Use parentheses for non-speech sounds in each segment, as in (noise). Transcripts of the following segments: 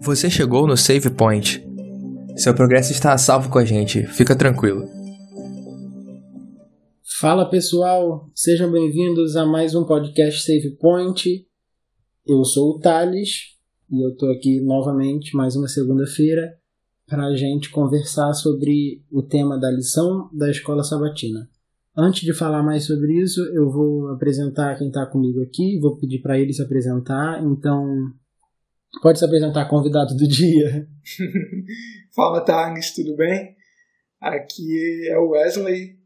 Você chegou no Save Point. Seu progresso está a salvo com a gente, fica tranquilo. Fala pessoal, sejam bem-vindos a mais um podcast Save Point. Eu sou o Thales e eu estou aqui novamente, mais uma segunda-feira, para a gente conversar sobre o tema da lição da escola sabatina. Antes de falar mais sobre isso, eu vou apresentar quem está comigo aqui, vou pedir para ele se apresentar. Então, pode se apresentar, convidado do dia. (laughs) Fala, Thales, tudo bem? Aqui é o Wesley.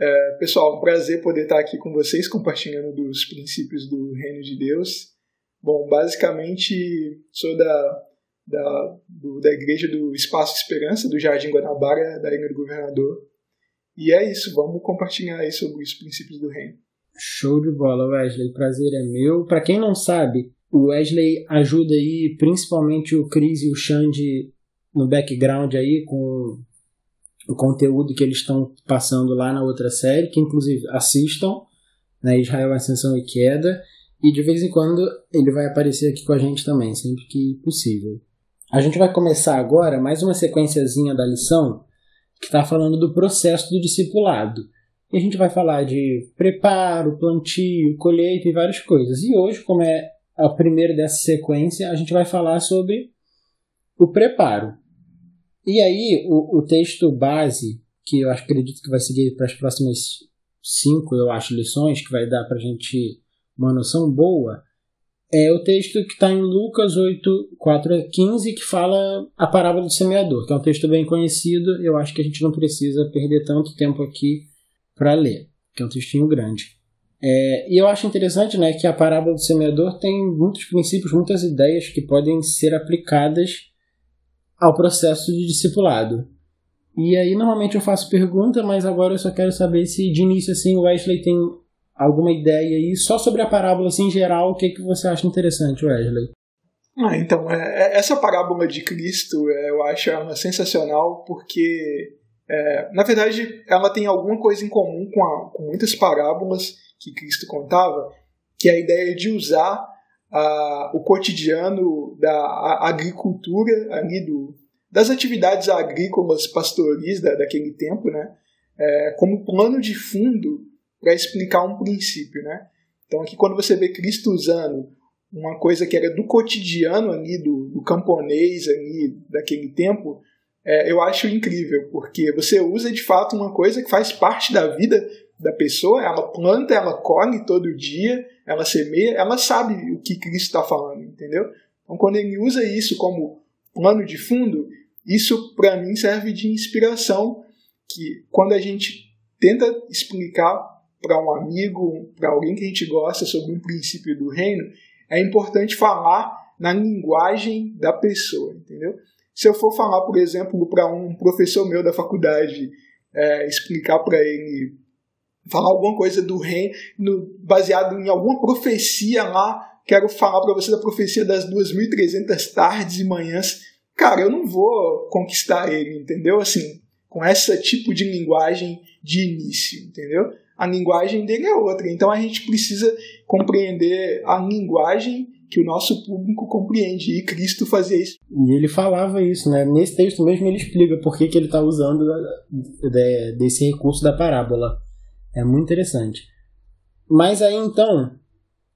É, pessoal, um prazer poder estar aqui com vocês, compartilhando dos princípios do Reino de Deus. Bom, basicamente, sou da da, do, da igreja do Espaço Esperança, do Jardim Guanabara, da Ilha do Governador. E é isso, vamos compartilhar aí sobre os princípios do reino. Show de bola, Wesley. Prazer é meu. Para quem não sabe, o Wesley ajuda aí principalmente o Chris e o Xande no background aí com o conteúdo que eles estão passando lá na outra série, que inclusive assistam, né, Israel Ascensão e Queda, e de vez em quando ele vai aparecer aqui com a gente também, sempre que possível. A gente vai começar agora mais uma sequenciazinha da lição que está falando do processo do discipulado. E a gente vai falar de preparo, plantio, colheita e várias coisas. E hoje, como é a primeira dessa sequência, a gente vai falar sobre o preparo. E aí, o, o texto base, que eu acredito que vai seguir para as próximas cinco, eu acho, lições, que vai dar para a gente uma noção boa, é o texto que está em Lucas 8, 4 a 15, que fala a parábola do semeador, que é um texto bem conhecido. Eu acho que a gente não precisa perder tanto tempo aqui para ler, que é um textinho grande. É, e eu acho interessante né, que a parábola do semeador tem muitos princípios, muitas ideias que podem ser aplicadas ao processo de discipulado. E aí, normalmente eu faço pergunta, mas agora eu só quero saber se de início assim, o Wesley tem alguma ideia aí só sobre a parábola assim, em geral, o que, que você acha interessante, Wesley? Ah, então, é, é, essa parábola de Cristo é, eu acho ela sensacional porque, é, na verdade, ela tem alguma coisa em comum com, a, com muitas parábolas que Cristo contava, que é a ideia de usar a, o cotidiano da agricultura ali do, das atividades agrícolas pastoris da, daquele tempo, né, é, como plano de fundo para explicar um princípio, né? Então aqui quando você vê Cristo usando uma coisa que era do cotidiano ali, do, do camponês ali, daquele tempo, é, eu acho incrível, porque você usa de fato uma coisa que faz parte da vida da pessoa, ela planta, ela colhe todo dia, ela semeia, ela sabe o que Cristo está falando, entendeu? Então quando ele usa isso como plano de fundo, isso para mim serve de inspiração, que quando a gente tenta explicar para um amigo, para alguém que a gente gosta sobre um princípio do reino, é importante falar na linguagem da pessoa, entendeu? Se eu for falar, por exemplo, para um professor meu da faculdade, é, explicar para ele, falar alguma coisa do reino, baseado em alguma profecia lá, quero falar para você da profecia das 2.300 tardes e manhãs, cara, eu não vou conquistar ele, entendeu? Assim, com esse tipo de linguagem de início, entendeu? A linguagem dele é outra. Então a gente precisa compreender a linguagem que o nosso público compreende. E Cristo fazia isso. E ele falava isso, né? Nesse texto mesmo ele explica por que, que ele está usando desse recurso da parábola. É muito interessante. Mas aí então,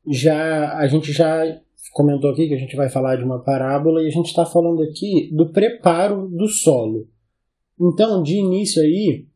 já a gente já comentou aqui que a gente vai falar de uma parábola e a gente está falando aqui do preparo do solo. Então, de início aí,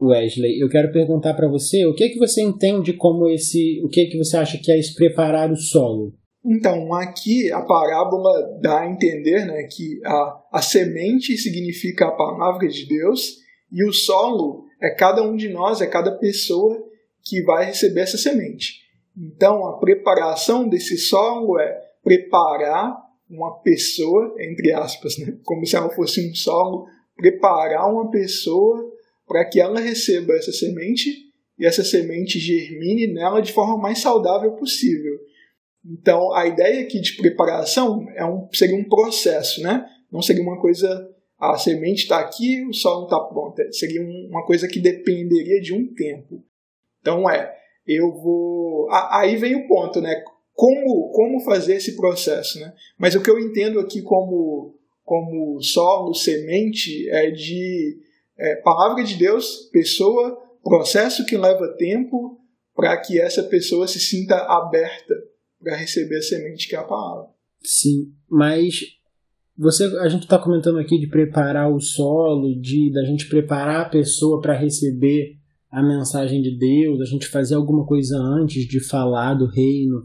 Wesley, eu quero perguntar para você o que é que você entende como esse, o que é que você acha que é esse preparar o solo? Então, aqui a parábola dá a entender né, que a, a semente significa a palavra de Deus e o solo é cada um de nós, é cada pessoa que vai receber essa semente. Então, a preparação desse solo é preparar uma pessoa, entre aspas, né, como se ela fosse um solo, preparar uma pessoa para que ela receba essa semente e essa semente germine nela de forma mais saudável possível. Então, a ideia aqui de preparação é um, seria um processo, né? Não seria uma coisa, a semente está aqui, o sol está pronto. Seria uma coisa que dependeria de um tempo. Então, é, eu vou. Aí vem o ponto, né? como, como fazer esse processo. Né? Mas o que eu entendo aqui como, como solo, semente, é de é, palavra de Deus, pessoa, processo que leva tempo para que essa pessoa se sinta aberta para receber a semente que é a palavra. Sim, mas você, a gente está comentando aqui de preparar o solo, de da gente preparar a pessoa para receber a mensagem de Deus, a gente fazer alguma coisa antes de falar do reino.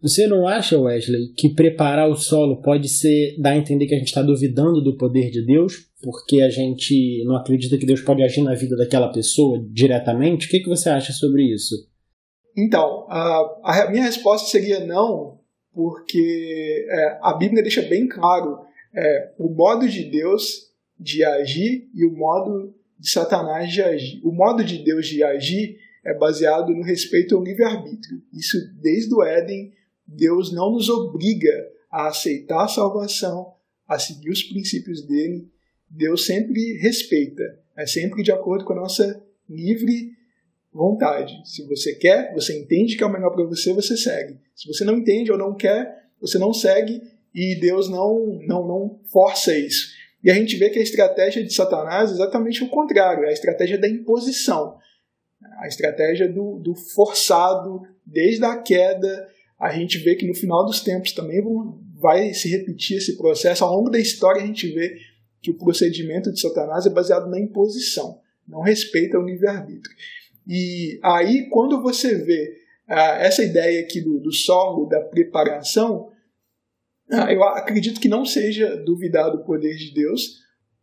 Você não acha, Wesley, que preparar o solo pode ser dar a entender que a gente está duvidando do poder de Deus, porque a gente não acredita que Deus pode agir na vida daquela pessoa diretamente? O que, que você acha sobre isso? Então, a, a minha resposta seria não, porque é, a Bíblia deixa bem claro é, o modo de Deus de agir e o modo de Satanás de agir. O modo de Deus de agir é baseado no respeito ao livre-arbítrio. Isso desde o Éden Deus não nos obriga a aceitar a salvação, a seguir os princípios dele. Deus sempre respeita, é sempre de acordo com a nossa livre vontade. Se você quer, você entende que é o melhor para você, você segue. Se você não entende ou não quer, você não segue e Deus não, não, não força isso. E a gente vê que a estratégia de Satanás é exatamente o contrário, é a estratégia da imposição, a estratégia do, do forçado desde a queda a gente vê que no final dos tempos também vai se repetir esse processo. Ao longo da história, a gente vê que o procedimento de Satanás é baseado na imposição, não respeita o livre-arbítrio. E aí, quando você vê ah, essa ideia aqui do, do solo, da preparação, ah, eu acredito que não seja duvidado o poder de Deus,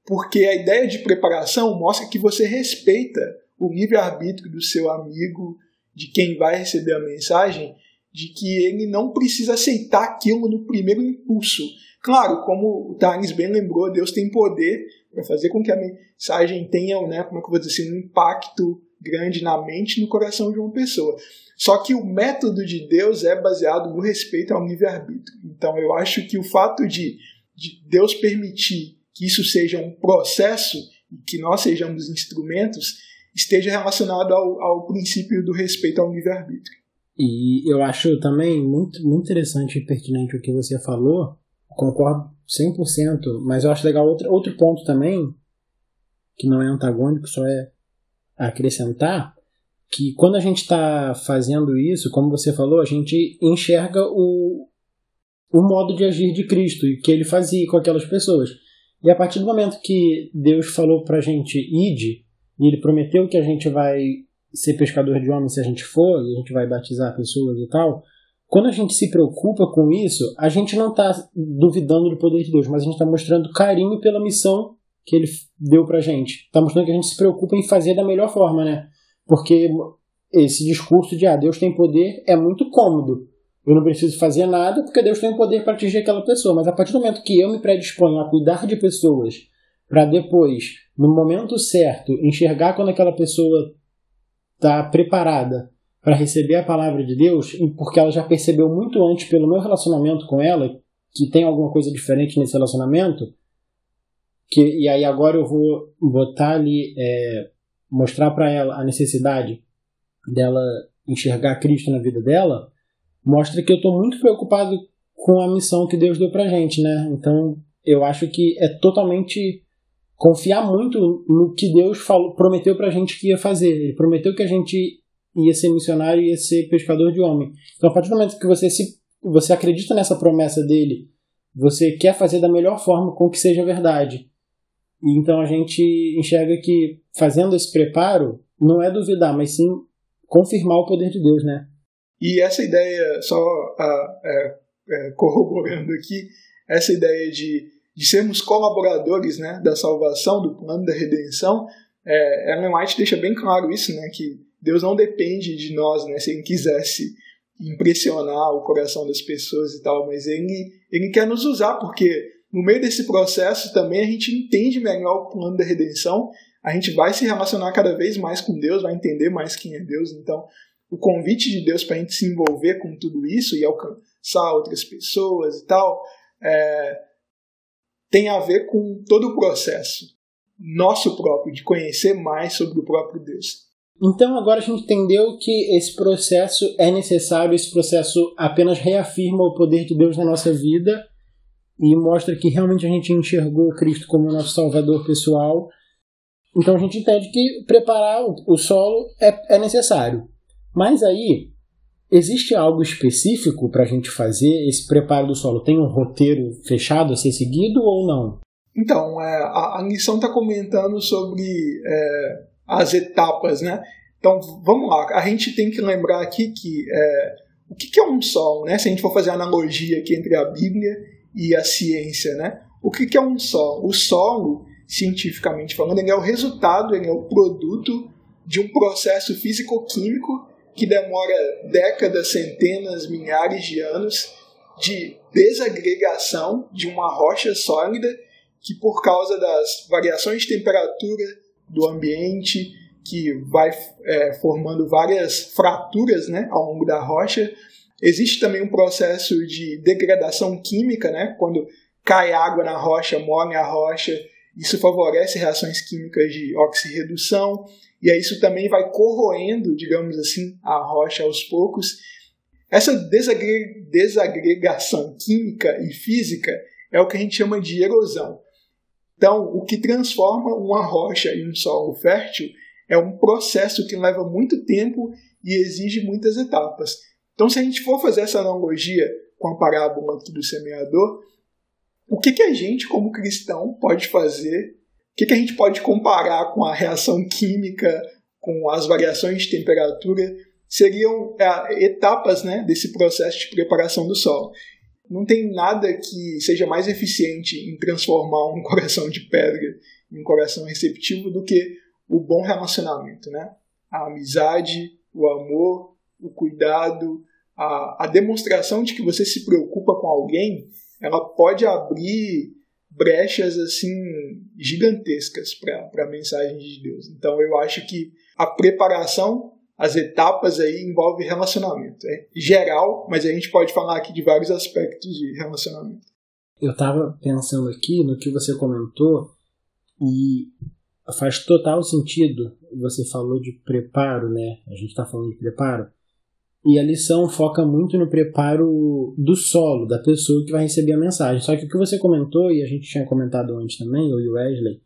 porque a ideia de preparação mostra que você respeita o livre-arbítrio do seu amigo, de quem vai receber a mensagem, de que ele não precisa aceitar aquilo no primeiro impulso. Claro, como o Tarnes bem lembrou, Deus tem poder para fazer com que a mensagem tenha, né, como é que eu vou dizer assim, um impacto grande na mente e no coração de uma pessoa. Só que o método de Deus é baseado no respeito ao livre-arbítrio. Então eu acho que o fato de, de Deus permitir que isso seja um processo e que nós sejamos instrumentos esteja relacionado ao, ao princípio do respeito ao livre-arbítrio. E eu acho também muito, muito interessante e pertinente o que você falou, concordo 100%, mas eu acho legal outro, outro ponto também, que não é antagônico, só é acrescentar, que quando a gente está fazendo isso, como você falou, a gente enxerga o, o modo de agir de Cristo e que ele fazia com aquelas pessoas. E a partir do momento que Deus falou para a gente, ide, e ele prometeu que a gente vai ser pescador de homens se a gente for, e a gente vai batizar pessoas e tal, quando a gente se preocupa com isso, a gente não está duvidando do poder de Deus, mas a gente está mostrando carinho pela missão que ele deu pra gente. Está mostrando que a gente se preocupa em fazer da melhor forma, né? Porque esse discurso de ah, Deus tem poder é muito cômodo. Eu não preciso fazer nada porque Deus tem poder para atingir aquela pessoa. Mas a partir do momento que eu me predisponho a cuidar de pessoas, para depois, no momento certo, enxergar quando aquela pessoa está preparada para receber a palavra de Deus, porque ela já percebeu muito antes pelo meu relacionamento com ela que tem alguma coisa diferente nesse relacionamento, que e aí agora eu vou botar ali é, mostrar para ela a necessidade dela enxergar Cristo na vida dela, mostra que eu estou muito preocupado com a missão que Deus deu para gente, né? Então eu acho que é totalmente confiar muito no que Deus falou, prometeu para a gente que ia fazer. Ele prometeu que a gente ia ser missionário ia ser pescador de homem. Então, a partir do momento que você se você acredita nessa promessa dele, você quer fazer da melhor forma com que seja verdade. Então a gente enxerga que fazendo esse preparo não é duvidar, mas sim confirmar o poder de Deus, né? E essa ideia, só uh, é, é, corroborando aqui, essa ideia de de sermos colaboradores né, da salvação, do plano da redenção, é, Ellen White deixa bem claro isso, né, que Deus não depende de nós, né, se Ele quisesse impressionar o coração das pessoas e tal, mas Ele, ele quer nos usar, porque no meio desse processo também a gente entende melhor o plano da redenção, a gente vai se relacionar cada vez mais com Deus, vai entender mais quem é Deus, então o convite de Deus para a gente se envolver com tudo isso e alcançar outras pessoas e tal, é, tem a ver com todo o processo nosso próprio de conhecer mais sobre o próprio Deus. Então agora a gente entendeu que esse processo é necessário, esse processo apenas reafirma o poder de Deus na nossa vida e mostra que realmente a gente enxergou Cristo como nosso salvador pessoal. Então a gente entende que preparar o solo é, é necessário. Mas aí, existe algo específico para a gente fazer? Esse preparo do solo tem um roteiro fechado a ser seguido ou não? Então, é, a, a lição está comentando sobre é, as etapas, né? Então, vamos lá. A gente tem que lembrar aqui que é, o que, é um solo, né? Se a gente for fazer analogia aqui entre a Bíblia e a ciência, né? O que, que é um solo? O solo, cientificamente falando, ele é o resultado, ele é o produto de um processo físico-químico que demora décadas, centenas, milhares de anos de desagregação de uma rocha sólida que por causa das variações de temperatura do ambiente, que vai é, formando várias fraturas né, ao longo da rocha, existe também um processo de degradação química, né, quando cai água na rocha, molha a rocha, isso favorece reações químicas de oxirredução, e aí isso também vai corroendo, digamos assim, a rocha aos poucos. Essa desagregação química e física é o que a gente chama de erosão. Então, o que transforma uma rocha em um solo fértil é um processo que leva muito tempo e exige muitas etapas. Então, se a gente for fazer essa analogia com a parábola do semeador, o que, que a gente, como cristão, pode fazer? O que, que a gente pode comparar com a reação química, com as variações de temperatura? Seriam é, etapas né, desse processo de preparação do solo não tem nada que seja mais eficiente em transformar um (laughs) coração de pedra em um coração receptivo do que o bom relacionamento, né? A amizade, o amor, o cuidado, a, a demonstração de que você se preocupa com alguém, ela pode abrir brechas assim gigantescas para a mensagem de Deus. Então eu acho que a preparação as etapas aí envolvem relacionamento. É geral, mas a gente pode falar aqui de vários aspectos de relacionamento. Eu estava pensando aqui no que você comentou e faz total sentido. Você falou de preparo, né? A gente está falando de preparo. E a lição foca muito no preparo do solo, da pessoa que vai receber a mensagem. Só que o que você comentou, e a gente tinha comentado antes também, eu e o Wesley,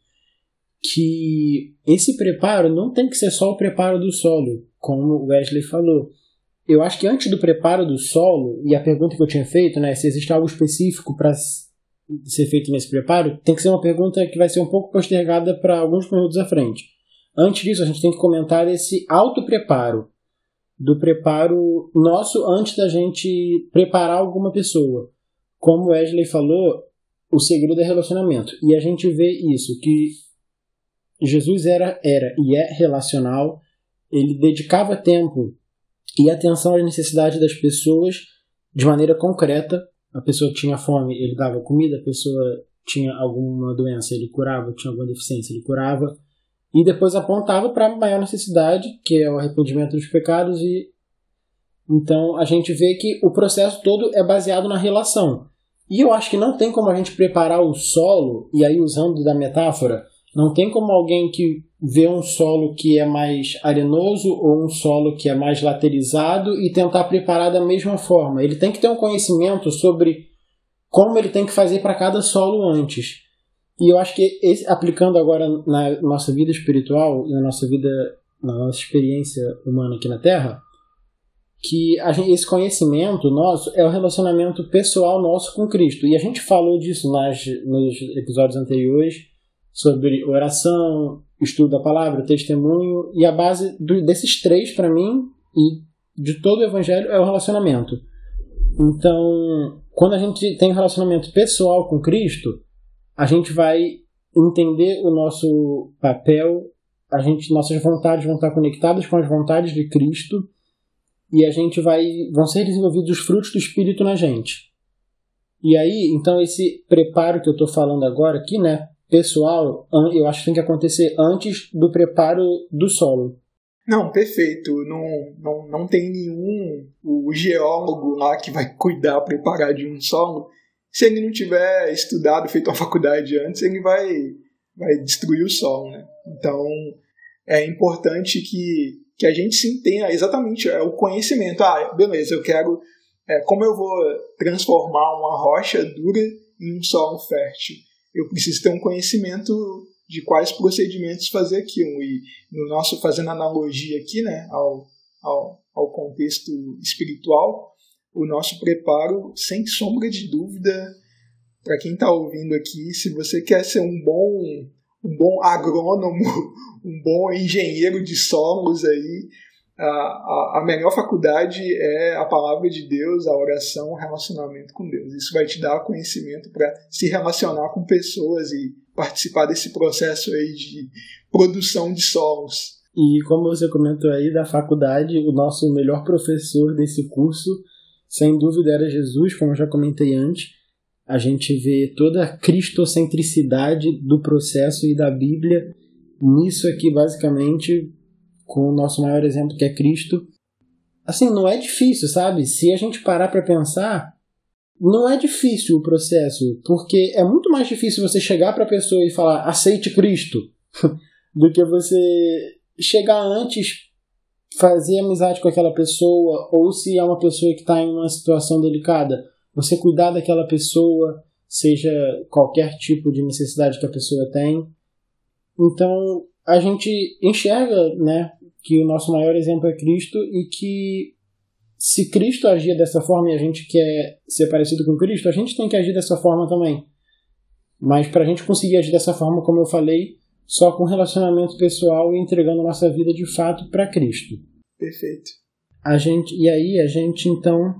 que esse preparo não tem que ser só o preparo do solo, como o Wesley falou. Eu acho que antes do preparo do solo, e a pergunta que eu tinha feito, né, se existe algo específico para ser feito nesse preparo, tem que ser uma pergunta que vai ser um pouco postergada para alguns minutos à frente. Antes disso, a gente tem que comentar esse auto-preparo, do preparo nosso antes da gente preparar alguma pessoa. Como o Wesley falou, o segredo é relacionamento. E a gente vê isso, que Jesus era, era e é relacional, ele dedicava tempo e atenção às necessidades das pessoas de maneira concreta. A pessoa tinha fome, ele dava comida, a pessoa tinha alguma doença, ele curava, tinha alguma deficiência, ele curava. E depois apontava para a maior necessidade, que é o arrependimento dos pecados. E então a gente vê que o processo todo é baseado na relação. E eu acho que não tem como a gente preparar o solo, e aí usando da metáfora, não tem como alguém que vê um solo que é mais arenoso ou um solo que é mais laterizado e tentar preparar da mesma forma. Ele tem que ter um conhecimento sobre como ele tem que fazer para cada solo antes. E eu acho que esse, aplicando agora na nossa vida espiritual e na nossa vida, na nossa experiência humana aqui na Terra, que gente, esse conhecimento nosso é o relacionamento pessoal nosso com Cristo. E a gente falou disso nas, nos episódios anteriores sobre oração, estudo da palavra, testemunho, e a base do, desses três, para mim, e de todo o evangelho, é o relacionamento. Então, quando a gente tem um relacionamento pessoal com Cristo, a gente vai entender o nosso papel, a gente, nossas vontades vão estar conectadas com as vontades de Cristo, e a gente vai vão ser desenvolvidos os frutos do Espírito na gente. E aí, então esse preparo que eu estou falando agora aqui, né, pessoal, eu acho que tem que acontecer antes do preparo do solo. Não, perfeito. Não, não, não tem nenhum o geólogo lá que vai cuidar, preparar de um solo. Se ele não tiver estudado, feito uma faculdade antes, ele vai, vai destruir o solo, né? Então, é importante que, que a gente sim tenha exatamente é, o conhecimento. Ah, beleza, eu quero. É, como eu vou transformar uma rocha dura em um solo fértil? Eu preciso ter um conhecimento de quais procedimentos fazer aquilo. E no nosso, fazendo analogia aqui né, ao, ao, ao contexto espiritual, o nosso preparo, sem sombra de dúvida, para quem está ouvindo aqui, se você quer ser um bom, um bom agrônomo, (laughs) um bom engenheiro de solos aí, a, a, melhor faculdade é a palavra de Deus, a oração, o relacionamento com Deus. Isso vai te dar conhecimento para se relacionar com pessoas e participar desse processo aí de produção de solos. E como você comentou aí da faculdade, o nosso melhor professor desse curso, sem dúvida, era Jesus, como eu já comentei antes. A gente vê toda a cristocentricidade do processo e da Bíblia nisso aqui, basicamente, com o nosso maior exemplo que é Cristo. Assim, não é difícil, sabe? Se a gente parar para pensar, não é difícil o processo, porque é muito mais difícil você chegar para a pessoa e falar aceite Cristo (laughs) do que você chegar antes, fazer amizade com aquela pessoa, ou se é uma pessoa que está em uma situação delicada, você cuidar daquela pessoa, seja qualquer tipo de necessidade que a pessoa tem. Então, a gente enxerga, né, que o nosso maior exemplo é Cristo e que se Cristo agia dessa forma e a gente quer ser parecido com Cristo, a gente tem que agir dessa forma também. Mas para a gente conseguir agir dessa forma, como eu falei, só com relacionamento pessoal e entregando nossa vida de fato para Cristo. Perfeito. A gente e aí a gente então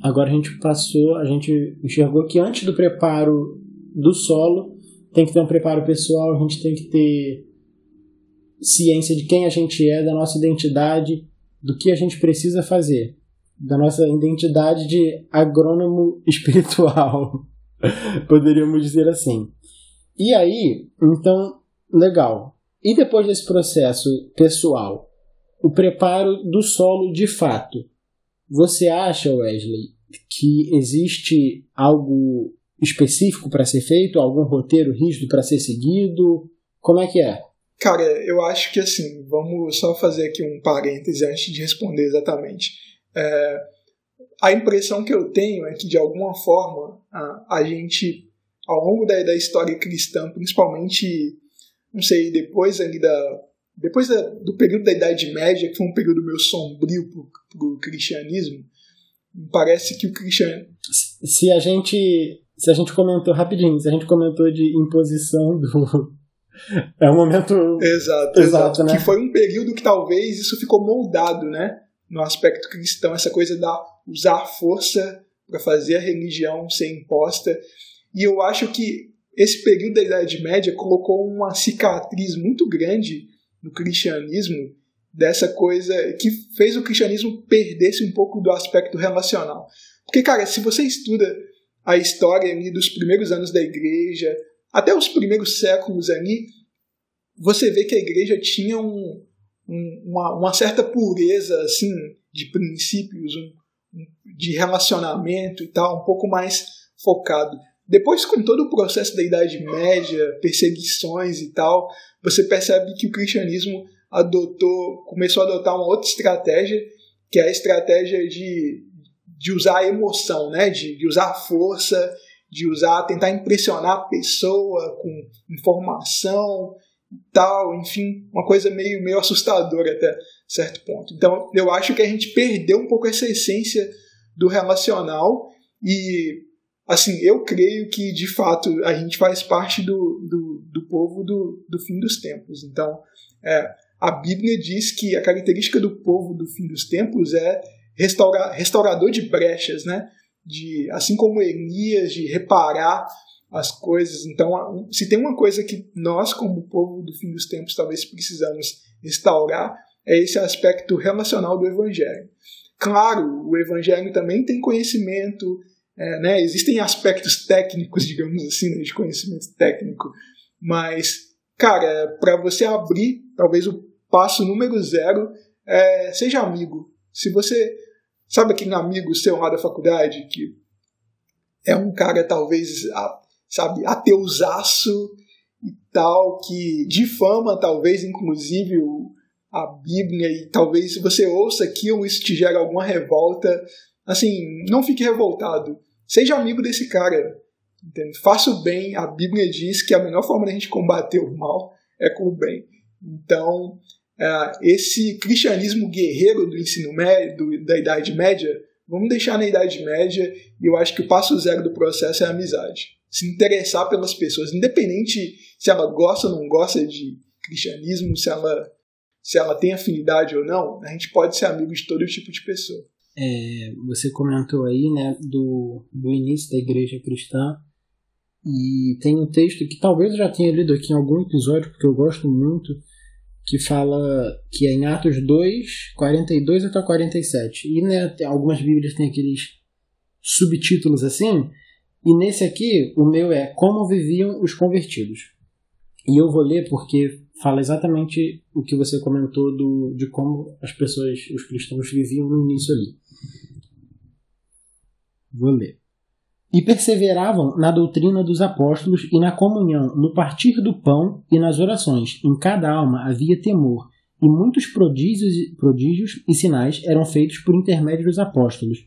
agora a gente passou, a gente enxergou que antes do preparo do solo tem que ter um preparo pessoal, a gente tem que ter ciência de quem a gente é, da nossa identidade, do que a gente precisa fazer, da nossa identidade de agrônomo (laughs) espiritual, poderíamos dizer assim. E aí, então, legal. E depois desse processo pessoal, o preparo do solo de fato, você acha, Wesley, que existe algo específico para ser feito, algum roteiro rígido para ser seguido? Como é que é? Cara, eu acho que assim, vamos só fazer aqui um parêntese antes de responder exatamente. É, a impressão que eu tenho é que, de alguma forma, a, a gente, ao longo da, da história cristã, principalmente, não sei, depois ali da. Depois da, do período da Idade Média, que foi um período meio sombrio para o cristianismo, parece que o cristianismo. Se a gente. Se a gente comentou rapidinho, se a gente comentou de imposição do, é um momento. Exato, exato. exato né? Que foi um período que talvez isso ficou moldado, né? No aspecto cristão, essa coisa da usar força para fazer a religião ser imposta. E eu acho que esse período da Idade Média colocou uma cicatriz muito grande no cristianismo dessa coisa que fez o cristianismo perder-se um pouco do aspecto relacional. Porque, cara, se você estuda a história dos primeiros anos da igreja, até os primeiros séculos ali, você vê que a igreja tinha um, um, uma, uma, certa pureza assim de princípios, um, de relacionamento e tal, um pouco mais focado. Depois, com todo o processo da Idade Média, perseguições e tal, você percebe que o cristianismo adotou, começou a adotar uma outra estratégia, que é a estratégia de, de usar a emoção, né? de, de usar a força, de usar, tentar impressionar a pessoa com informação e tal, enfim, uma coisa meio, meio assustadora até certo ponto. Então, eu acho que a gente perdeu um pouco essa essência do relacional e, assim, eu creio que, de fato, a gente faz parte do, do, do povo do, do fim dos tempos. Então, é, a Bíblia diz que a característica do povo do fim dos tempos é restaurar, restaurador de brechas, né? De assim como Elias, de reparar as coisas. Então, se tem uma coisa que nós, como povo do fim dos tempos, talvez precisamos restaurar, é esse aspecto relacional do Evangelho. Claro, o Evangelho também tem conhecimento, é, né? existem aspectos técnicos, (laughs) digamos assim, né, de conhecimento técnico, mas, cara, para você abrir, talvez o passo número zero é seja amigo. Se você Sabe aquele amigo seu lá da faculdade que é um cara talvez, sabe, ateusaço e tal, que difama talvez inclusive a Bíblia e talvez se você ouça aquilo isso te gera alguma revolta, assim, não fique revoltado. Seja amigo desse cara. Entende? Faça o bem. A Bíblia diz que a melhor forma da gente combater o mal é com o bem. Então, esse cristianismo guerreiro do ensino médio, da Idade Média, vamos deixar na Idade Média e eu acho que o passo zero do processo é a amizade. Se interessar pelas pessoas, independente se ela gosta ou não gosta de cristianismo, se ela, se ela tem afinidade ou não, a gente pode ser amigo de todo tipo de pessoa. É, você comentou aí né, do, do início da igreja cristã e tem um texto que talvez eu já tenha lido aqui em algum episódio, porque eu gosto muito, que fala que é em Atos 2, 42 até 47. E né, algumas bíblias têm aqueles subtítulos assim, e nesse aqui, o meu é Como Viviam os Convertidos. E eu vou ler porque fala exatamente o que você comentou do, de como as pessoas, os cristãos, viviam no início ali. Vou ler. E perseveravam na doutrina dos apóstolos e na comunhão, no partir do pão e nas orações. Em cada alma havia temor, e muitos prodígios, prodígios e sinais eram feitos por intermédio dos apóstolos.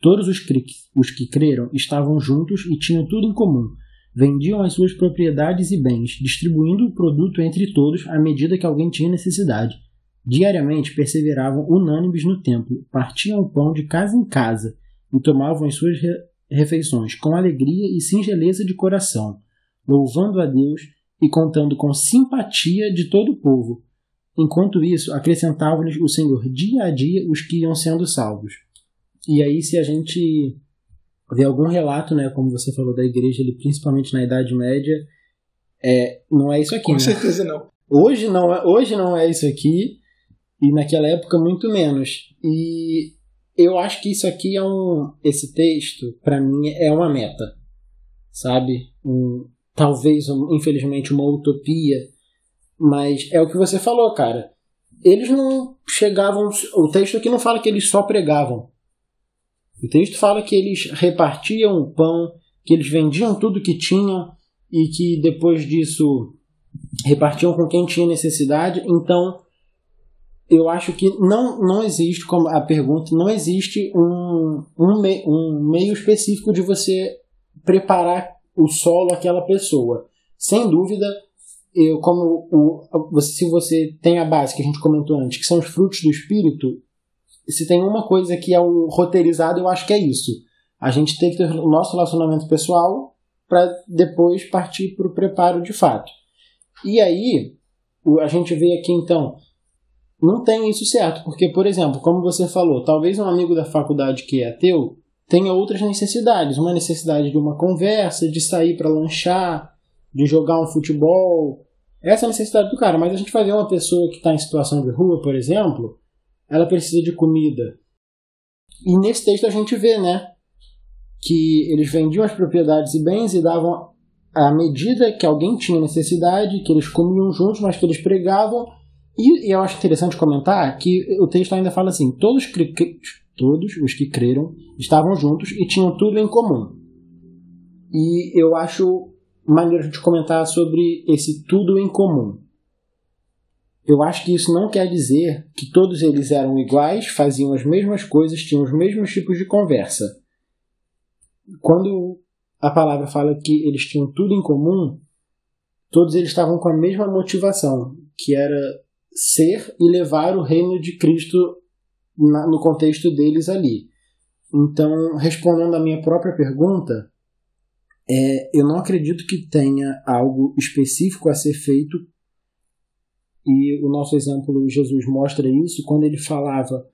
Todos os que, os que creram estavam juntos e tinham tudo em comum. Vendiam as suas propriedades e bens, distribuindo o produto entre todos à medida que alguém tinha necessidade. Diariamente perseveravam unânimes no templo, partiam o pão de casa em casa e tomavam as suas refeições com alegria e singeleza de coração, louvando a Deus e contando com simpatia de todo o povo. Enquanto isso, acrescentava-lhes o Senhor dia a dia os que iam sendo salvos. E aí, se a gente vê algum relato, né, como você falou, da igreja, ele, principalmente na Idade Média, é, não é isso aqui. Com né? certeza não. Hoje não, é, hoje não é isso aqui, e naquela época muito menos. E eu acho que isso aqui é um. Esse texto, para mim, é uma meta. Sabe? Um, talvez, um, infelizmente, uma utopia. Mas é o que você falou, cara. Eles não chegavam. O texto aqui não fala que eles só pregavam. O texto fala que eles repartiam o pão, que eles vendiam tudo que tinham e que depois disso repartiam com quem tinha necessidade. Então, eu acho que não, não existe, como a pergunta, não existe um, um, me, um meio específico de você preparar o solo àquela pessoa. Sem dúvida, eu, como o, se você tem a base que a gente comentou antes, que são os frutos do espírito, se tem uma coisa que é o roteirizado, eu acho que é isso. A gente tem que ter o nosso relacionamento pessoal para depois partir para o preparo de fato. E aí, a gente vê aqui então não tem isso certo, porque, por exemplo, como você falou, talvez um amigo da faculdade que é ateu tenha outras necessidades, uma necessidade de uma conversa, de sair para lanchar, de jogar um futebol. Essa é a necessidade do cara, mas a gente vai ver uma pessoa que está em situação de rua, por exemplo, ela precisa de comida. E nesse texto a gente vê, né, que eles vendiam as propriedades e bens e davam à medida que alguém tinha necessidade, que eles comiam juntos, mas que eles pregavam e, e eu acho interessante comentar que o texto ainda fala assim: todos, todos os que creram estavam juntos e tinham tudo em comum. E eu acho maneiro gente comentar sobre esse tudo em comum. Eu acho que isso não quer dizer que todos eles eram iguais, faziam as mesmas coisas, tinham os mesmos tipos de conversa. Quando a palavra fala que eles tinham tudo em comum, todos eles estavam com a mesma motivação, que era ser e levar o reino de Cristo na, no contexto deles ali. Então, respondendo à minha própria pergunta, é, eu não acredito que tenha algo específico a ser feito, e o nosso exemplo, Jesus, mostra isso quando ele falava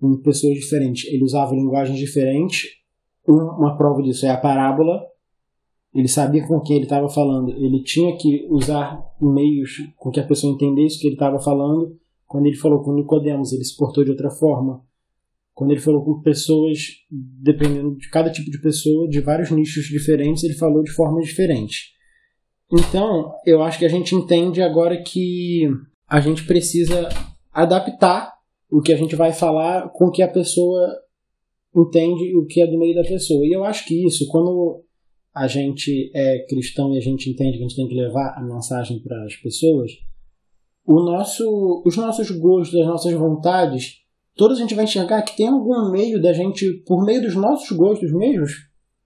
com pessoas diferentes, ele usava linguagens diferentes. Uma prova disso é a parábola, ele sabia com quem ele estava falando. Ele tinha que usar meios com que a pessoa entendesse o que ele estava falando. Quando ele falou com Nicodemos, ele se portou de outra forma. Quando ele falou com pessoas, dependendo de cada tipo de pessoa, de vários nichos diferentes, ele falou de formas diferentes. Então, eu acho que a gente entende agora que a gente precisa adaptar o que a gente vai falar com o que a pessoa entende, o que é do meio da pessoa. E eu acho que isso, quando a gente é cristão e a gente entende que a gente tem que levar a mensagem para as pessoas, o nosso, os nossos gostos, as nossas vontades, todos a gente vai enxergar que tem algum meio da gente, por meio dos nossos gostos mesmos,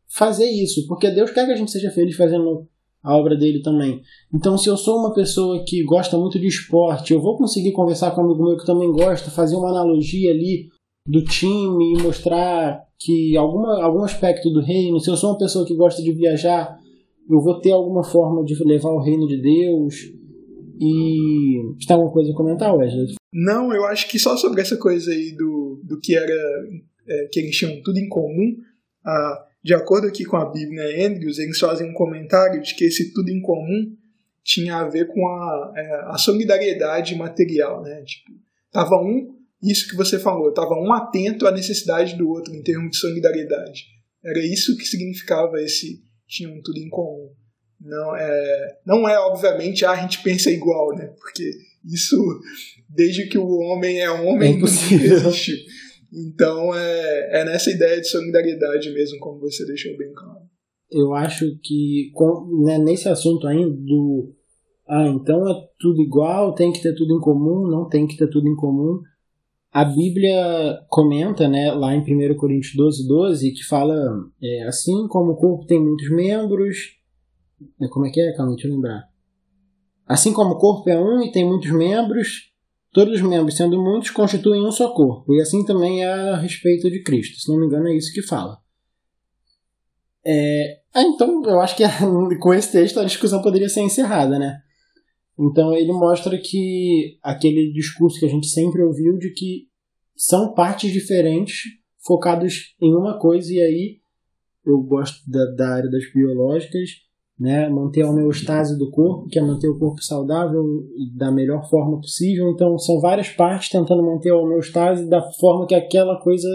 fazer isso, porque Deus quer que a gente seja feliz fazendo a obra dele também. Então, se eu sou uma pessoa que gosta muito de esporte, eu vou conseguir conversar com um amigo meu que também gosta, fazer uma analogia ali do time e mostrar que alguma, algum aspecto do reino, se eu sou uma pessoa que gosta de viajar, eu vou ter alguma forma de levar o reino de Deus. E. Está alguma coisa a comentar, Wesley? Não, eu acho que só sobre essa coisa aí do, do que era. É, que eles tinham tudo em comum. Ah, de acordo aqui com a Bíblia Andrews, eles fazem um comentário de que esse tudo em comum tinha a ver com a, é, a solidariedade material, né? Tipo, tava um isso que você falou, estava um atento à necessidade do outro em termos de solidariedade. Era isso que significava esse tinham tudo em comum. Não é, não é obviamente ah, a gente pensa igual, né? Porque isso desde que o homem é homem é impossível. existe. Então é, é nessa ideia de solidariedade mesmo, como você deixou bem claro. Eu acho que né, nesse assunto ainda do ah, então é tudo igual, tem que ter tudo em comum, não tem que ter tudo em comum a Bíblia comenta, né, lá em 1 Coríntios 12, 12, que fala é, assim como o corpo tem muitos membros. Né, como é que é? Calma, deixa eu lembrar. Assim como o corpo é um e tem muitos membros, todos os membros, sendo muitos, constituem um só corpo. E assim também é a respeito de Cristo. Se não me engano, é isso que fala. É, ah, então, eu acho que (laughs) com esse texto a discussão poderia ser encerrada, né? Então ele mostra que aquele discurso que a gente sempre ouviu de que são partes diferentes focadas em uma coisa e aí eu gosto da, da área das biológicas, né, manter a homeostase do corpo, que é manter o corpo saudável da melhor forma possível. Então são várias partes tentando manter a homeostase da forma que aquela coisa,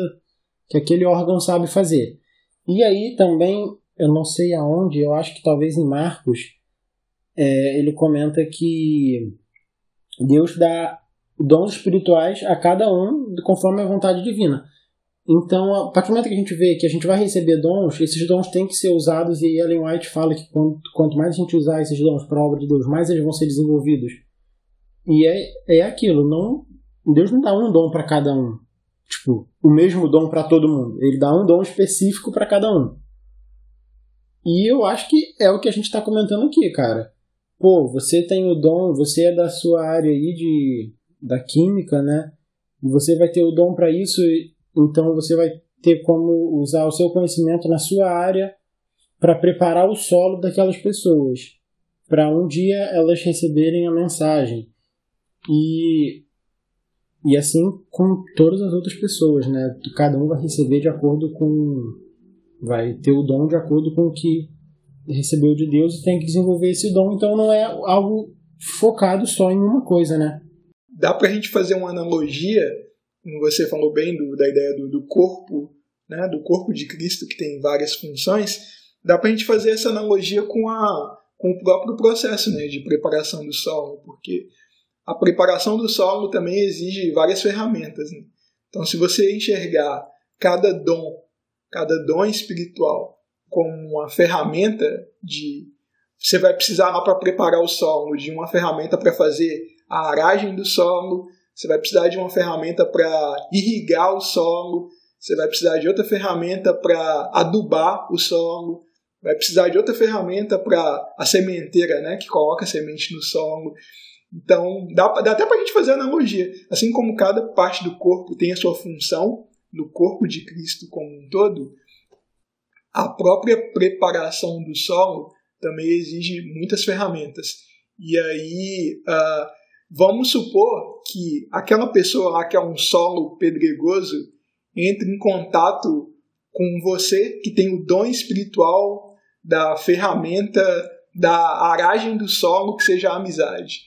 que aquele órgão sabe fazer. E aí também, eu não sei aonde, eu acho que talvez em Marcos, é, ele comenta que Deus dá dons espirituais a cada um conforme a vontade divina. Então, a partir do momento que a gente vê que a gente vai receber dons, esses dons têm que ser usados, e Ellen White fala que quanto, quanto mais a gente usar esses dons para a obra de Deus, mais eles vão ser desenvolvidos. E é, é aquilo, não Deus não dá um dom para cada um. Tipo, o mesmo dom para todo mundo. Ele dá um dom específico para cada um. E eu acho que é o que a gente está comentando aqui, cara pô, você tem o dom, você é da sua área aí de, da química, né? Você vai ter o dom para isso, então você vai ter como usar o seu conhecimento na sua área para preparar o solo daquelas pessoas, para um dia elas receberem a mensagem. E e assim com todas as outras pessoas, né? Cada um vai receber de acordo com vai ter o dom de acordo com o que recebeu de Deus e tem que desenvolver esse dom, então não é algo focado só em uma coisa, né? Dá pra gente fazer uma analogia, como você falou bem do, da ideia do, do corpo, né, do corpo de Cristo que tem várias funções, dá pra gente fazer essa analogia com, a, com o próprio processo né, de preparação do solo, porque a preparação do solo também exige várias ferramentas. Né? Então, se você enxergar cada dom, cada dom espiritual como uma ferramenta de. Você vai precisar lá para preparar o solo de uma ferramenta para fazer a aragem do solo, você vai precisar de uma ferramenta para irrigar o solo, você vai precisar de outra ferramenta para adubar o solo, vai precisar de outra ferramenta para a sementeira, né, que coloca a semente no solo. Então, dá, dá até para a gente fazer analogia. Assim como cada parte do corpo tem a sua função, no corpo de Cristo como um todo, a própria preparação do solo também exige muitas ferramentas. E aí, uh, vamos supor que aquela pessoa lá que é um solo pedregoso entre em contato com você que tem o dom espiritual da ferramenta da aragem do solo que seja a amizade.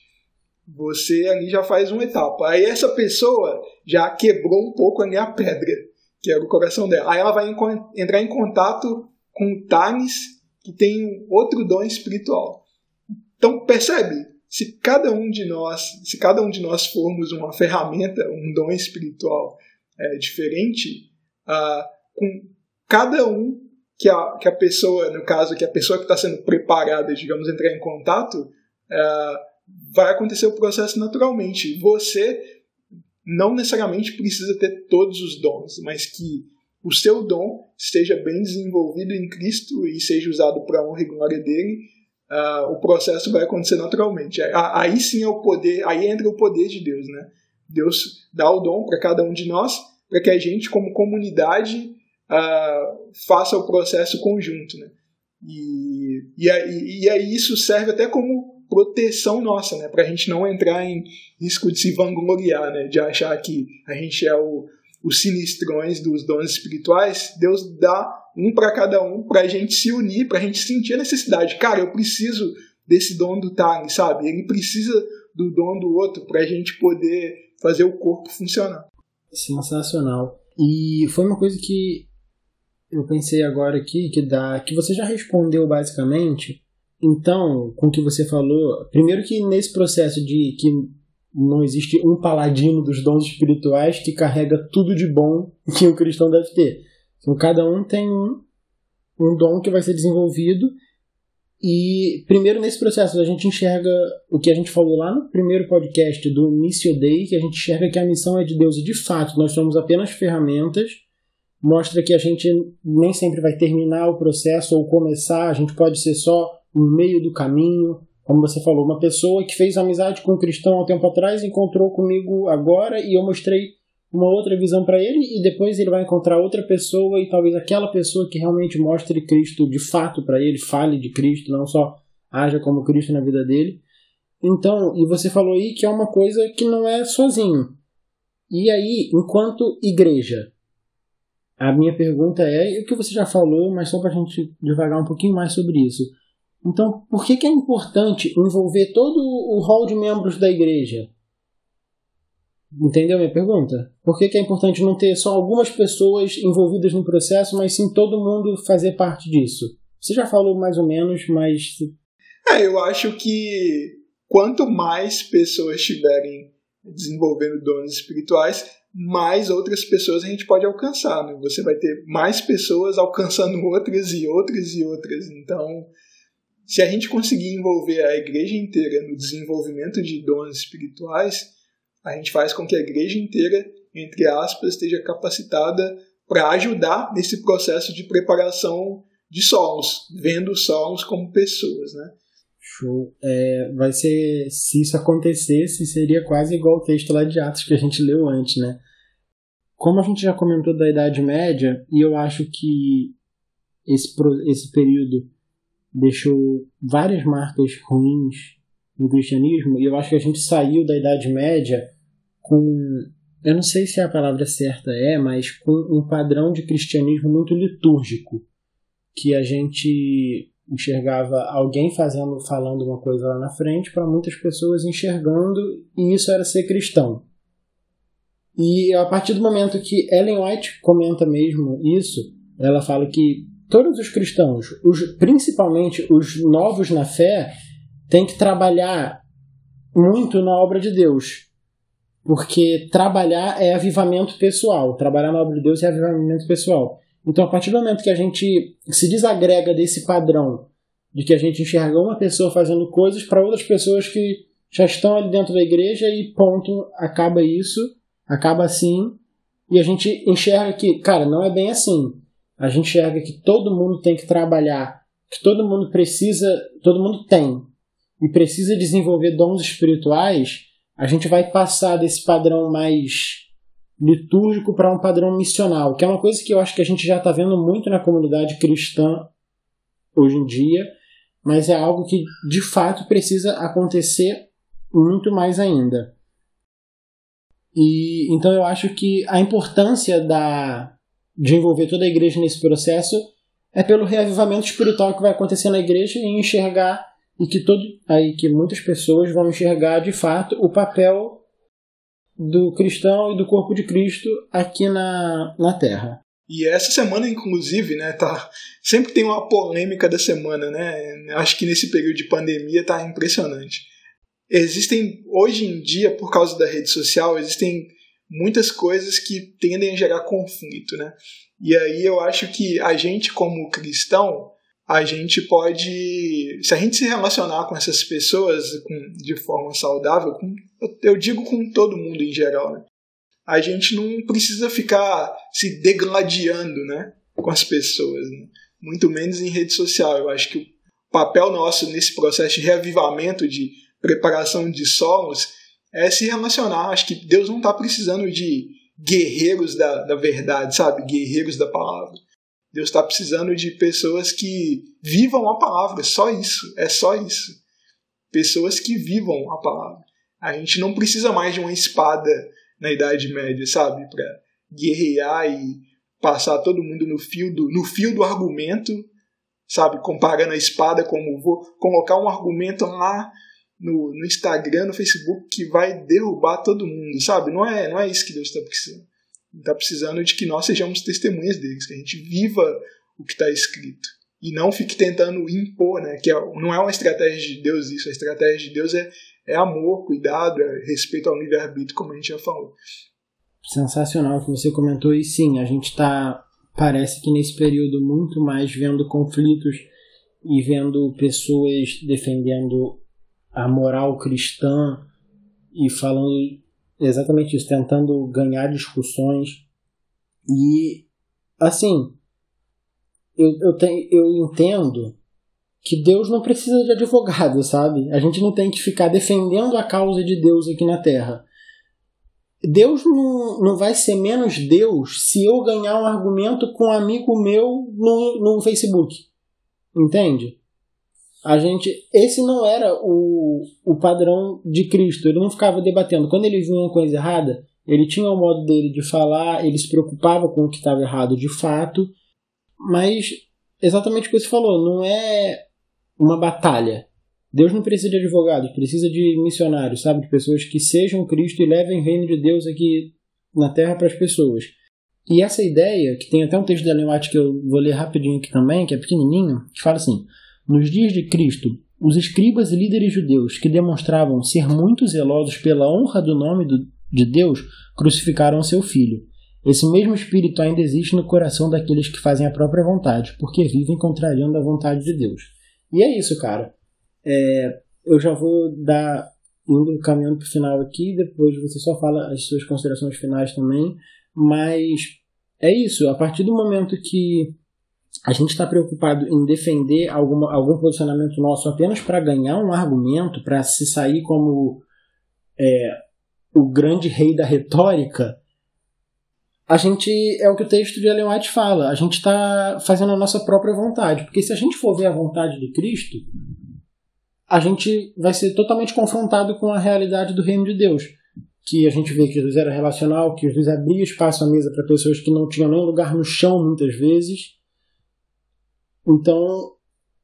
Você ali já faz uma etapa. Aí essa pessoa já quebrou um pouco ali a pedra que era o coração dela. Aí ela vai entrar em contato com Tanis, que tem outro dom espiritual. Então percebe, se cada um de nós, se cada um de nós formos uma ferramenta, um dom espiritual é, diferente, ah, com cada um que a, que a pessoa, no caso, que a pessoa que está sendo preparada, digamos, entrar em contato, uh, vai acontecer o processo naturalmente. Você não necessariamente precisa ter todos os dons, mas que o seu dom esteja bem desenvolvido em Cristo e seja usado para a honra e glória dele, uh, o processo vai acontecer naturalmente. Aí sim é o poder, aí entra o poder de Deus, né? Deus dá o dom para cada um de nós, para que a gente, como comunidade, uh, faça o processo conjunto, né? E, e, aí, e aí isso serve até como proteção nossa, né? Para a gente não entrar em risco de se vangloriar, né? De achar que a gente é o, os sinistrões dos dons espirituais. Deus dá um para cada um, para a gente se unir, para a gente sentir a necessidade. Cara, eu preciso desse dom do Tani, sabe? Ele precisa do dom do outro para a gente poder fazer o corpo funcionar. Sensacional. E foi uma coisa que eu pensei agora aqui que dá, que você já respondeu basicamente. Então, com o que você falou, primeiro que nesse processo de que não existe um paladino dos dons espirituais que carrega tudo de bom (laughs) que um cristão deve ter. Então, cada um tem um, um dom que vai ser desenvolvido e primeiro nesse processo a gente enxerga o que a gente falou lá no primeiro podcast do Missio Day, que a gente enxerga que a missão é de Deus e de fato nós somos apenas ferramentas. Mostra que a gente nem sempre vai terminar o processo ou começar, a gente pode ser só no meio do caminho. Como você falou, uma pessoa que fez amizade com um cristão há um tempo atrás encontrou comigo agora e eu mostrei uma outra visão para ele e depois ele vai encontrar outra pessoa e talvez aquela pessoa que realmente mostre Cristo de fato para ele, fale de Cristo, não só haja como Cristo na vida dele. Então, e você falou aí que é uma coisa que não é sozinho. E aí, enquanto igreja, a minha pergunta é, o que você já falou, mas só para a gente devagar um pouquinho mais sobre isso. Então, por que, que é importante envolver todo o rol de membros da igreja? Entendeu minha pergunta? Por que, que é importante não ter só algumas pessoas envolvidas no processo, mas sim todo mundo fazer parte disso? Você já falou mais ou menos, mas. É, eu acho que quanto mais pessoas estiverem desenvolvendo dons espirituais, mais outras pessoas a gente pode alcançar. Né? Você vai ter mais pessoas alcançando outras e outras e outras. Então, se a gente conseguir envolver a igreja inteira no desenvolvimento de dons espirituais, a gente faz com que a igreja inteira, entre aspas, esteja capacitada para ajudar nesse processo de preparação de solos, vendo os solos como pessoas, né? Show. É, vai ser, se isso acontecesse, seria quase igual o texto lá de Atos que a gente leu antes, né? Como a gente já comentou da Idade Média, e eu acho que esse, esse período deixou várias marcas ruins no cristianismo, e eu acho que a gente saiu da Idade Média com eu não sei se a palavra certa é, mas com um padrão de cristianismo muito litúrgico, que a gente enxergava alguém fazendo, falando uma coisa lá na frente para muitas pessoas enxergando e isso era ser cristão. E a partir do momento que Ellen White comenta mesmo isso, ela fala que todos os cristãos, os, principalmente os novos na fé, têm que trabalhar muito na obra de Deus porque trabalhar é avivamento pessoal. Trabalhar na obra de Deus é avivamento pessoal. Então, a partir do momento que a gente se desagrega desse padrão de que a gente enxerga uma pessoa fazendo coisas para outras pessoas que já estão ali dentro da igreja e ponto, acaba isso, acaba assim, e a gente enxerga que, cara, não é bem assim. A gente enxerga que todo mundo tem que trabalhar, que todo mundo precisa, todo mundo tem e precisa desenvolver dons espirituais a gente vai passar desse padrão mais litúrgico para um padrão missional, que é uma coisa que eu acho que a gente já está vendo muito na comunidade cristã hoje em dia, mas é algo que de fato precisa acontecer muito mais ainda. E então eu acho que a importância da de envolver toda a igreja nesse processo é pelo reavivamento espiritual que vai acontecer na igreja e enxergar e que todo aí que muitas pessoas vão enxergar de fato o papel do cristão e do corpo de Cristo aqui na, na Terra. E essa semana, inclusive, né, tá, sempre tem uma polêmica da semana, né? Acho que nesse período de pandemia tá impressionante. Existem, hoje em dia, por causa da rede social, existem muitas coisas que tendem a gerar conflito, né? E aí eu acho que a gente, como cristão, a gente pode, se a gente se relacionar com essas pessoas com, de forma saudável, com, eu digo com todo mundo em geral, né? a gente não precisa ficar se degladiando né, com as pessoas, né? muito menos em rede social. Eu acho que o papel nosso nesse processo de reavivamento, de preparação de solos, é se relacionar. Acho que Deus não está precisando de guerreiros da, da verdade, sabe? Guerreiros da palavra. Deus está precisando de pessoas que vivam a palavra, só isso, é só isso. Pessoas que vivam a palavra. A gente não precisa mais de uma espada na Idade Média, sabe? Para guerrear e passar todo mundo no fio do, no fio do argumento, sabe? Comparando a espada como vou colocar um argumento lá no, no Instagram, no Facebook que vai derrubar todo mundo, sabe? Não é, não é isso que Deus está precisando. Ele está precisando de que nós sejamos testemunhas deles, que a gente viva o que está escrito e não fique tentando impor, né? Que é, não é uma estratégia de Deus isso. A estratégia de Deus é, é amor, cuidado, é respeito ao livre-arbítrio, como a gente já falou. Sensacional que você comentou, e sim, a gente está, parece que nesse período, muito mais vendo conflitos e vendo pessoas defendendo a moral cristã e falando exatamente isso, tentando ganhar discussões. E, assim, eu, eu, tenho, eu entendo que Deus não precisa de advogado, sabe? A gente não tem que ficar defendendo a causa de Deus aqui na Terra. Deus não, não vai ser menos Deus se eu ganhar um argumento com um amigo meu no, no Facebook. Entende? A gente. Esse não era o, o padrão de Cristo. Ele não ficava debatendo. Quando ele via uma coisa errada, ele tinha o modo dele de falar, ele se preocupava com o que estava errado de fato. Mas, exatamente o que você falou, não é uma batalha. Deus não precisa de advogados, precisa de missionários, sabe? De pessoas que sejam Cristo e levem o reino de Deus aqui na terra para as pessoas. E essa ideia, que tem até um texto da Ellen White que eu vou ler rapidinho aqui também, que é pequenininho, que fala assim: Nos dias de Cristo, os escribas e líderes judeus que demonstravam ser muito zelosos pela honra do nome de Deus crucificaram seu filho. Esse mesmo espírito ainda existe no coração daqueles que fazem a própria vontade, porque vivem contrariando a vontade de Deus. E é isso, cara. É, eu já vou dar indo caminhando para o final aqui, depois você só fala as suas considerações finais também, mas é isso, a partir do momento que a gente está preocupado em defender alguma, algum posicionamento nosso apenas para ganhar um argumento, para se sair como é, o grande rei da retórica, a gente é o que o texto de Ellen White fala, a gente está fazendo a nossa própria vontade, porque se a gente for ver a vontade de Cristo, a gente vai ser totalmente confrontado com a realidade do reino de Deus, que a gente vê que Jesus era relacional, que Jesus abria espaço à mesa para pessoas que não tinham nem lugar no chão muitas vezes. Então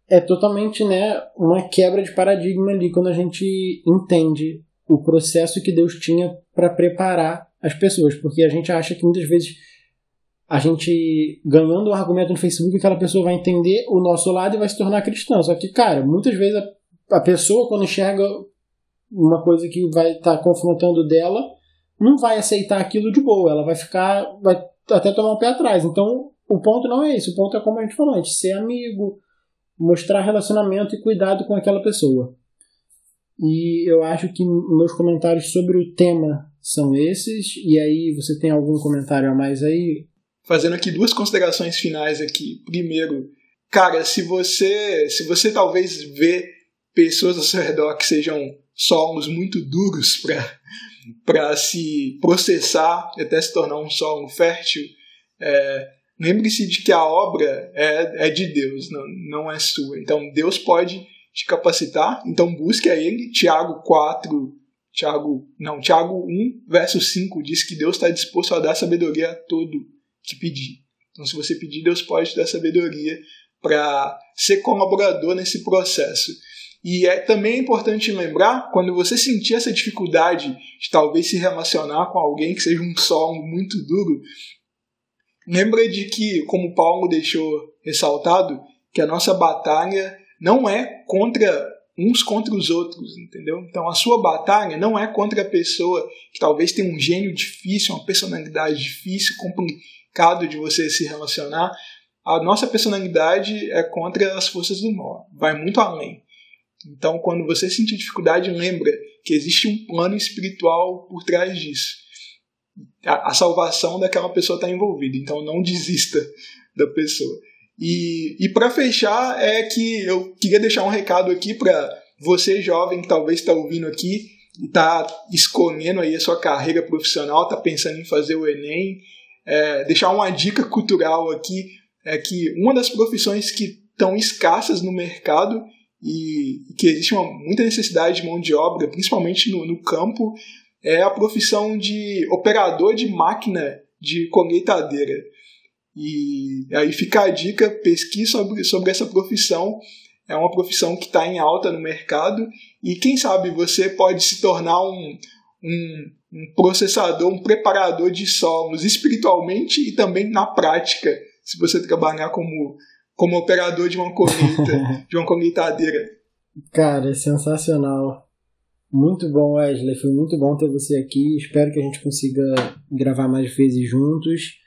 é totalmente né, uma quebra de paradigma ali quando a gente entende o processo que Deus tinha para preparar as pessoas, porque a gente acha que muitas vezes a gente ganhando um argumento no Facebook, aquela pessoa vai entender o nosso lado e vai se tornar cristã. Só que, cara, muitas vezes a, a pessoa, quando enxerga uma coisa que vai estar tá confrontando dela, não vai aceitar aquilo de boa, ela vai ficar, vai até tomar um pé atrás. Então, o ponto não é esse, o ponto é como a gente falou, a gente ser amigo, mostrar relacionamento e cuidado com aquela pessoa. E eu acho que meus comentários sobre o tema são esses. E aí, você tem algum comentário a mais aí? Fazendo aqui duas considerações finais aqui. Primeiro, cara, se você, se você talvez vê pessoas ao seu redor que sejam solos muito duros (laughs) para para se processar até se tornar um solo fértil, é, lembre-se de que a obra é, é de Deus, não, não é sua. Então Deus pode te capacitar, então busque a Ele. Tiago 4, Tiago, não, Tiago 1, verso 5 diz que Deus está disposto a dar sabedoria a todo que pedir. Então, se você pedir, Deus pode te dar sabedoria para ser colaborador nesse processo. E é também importante lembrar, quando você sentir essa dificuldade de talvez se relacionar com alguém que seja um solo muito duro, lembra de que, como Paulo deixou ressaltado, que a nossa batalha não é contra uns contra os outros, entendeu? Então a sua batalha não é contra a pessoa que talvez tenha um gênio difícil, uma personalidade difícil, complicado de você se relacionar, a nossa personalidade é contra as forças do mal, vai muito além. Então, quando você sentir dificuldade, lembra que existe um plano espiritual por trás disso. A, a salvação daquela pessoa está envolvida, então não desista da pessoa. E, e para fechar, é que eu queria deixar um recado aqui para você, jovem, que talvez está ouvindo aqui, está escolhendo aí a sua carreira profissional, está pensando em fazer o Enem, é, deixar uma dica cultural aqui, é que uma das profissões que estão escassas no mercado e que existe uma, muita necessidade de mão de obra, principalmente no, no campo, é a profissão de operador de máquina de colheitadeira. E aí fica a dica, pesquise sobre, sobre essa profissão. É uma profissão que está em alta no mercado e quem sabe você pode se tornar um, um, um processador, um preparador de solos espiritualmente e também na prática, se você trabalhar como, como operador de uma colheita, (laughs) de uma colheitadeira. Cara, é sensacional. Muito bom, Wesley. Foi muito bom ter você aqui. Espero que a gente consiga gravar mais vezes juntos.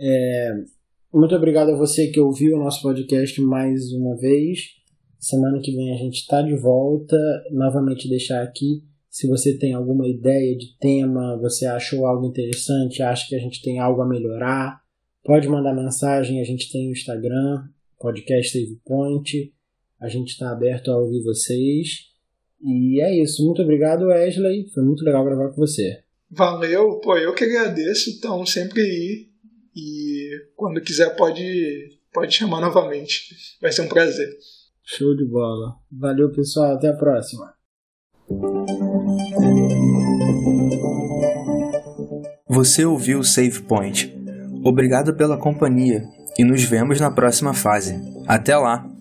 É... Muito obrigado a você que ouviu o nosso podcast mais uma vez. Semana que vem a gente está de volta. Novamente deixar aqui, se você tem alguma ideia de tema, você achou algo interessante, acha que a gente tem algo a melhorar, pode mandar mensagem. A gente tem o Instagram, podcast Save Point. A gente está aberto a ouvir vocês. E é isso. Muito obrigado, Wesley. Foi muito legal gravar com você. Valeu, pô, eu que agradeço. Então, sempre aí. E quando quiser, pode, pode chamar novamente. Vai ser um prazer. Show de bola. Valeu, pessoal. Até a próxima. Você ouviu o Save Point. Obrigado pela companhia e nos vemos na próxima fase. Até lá!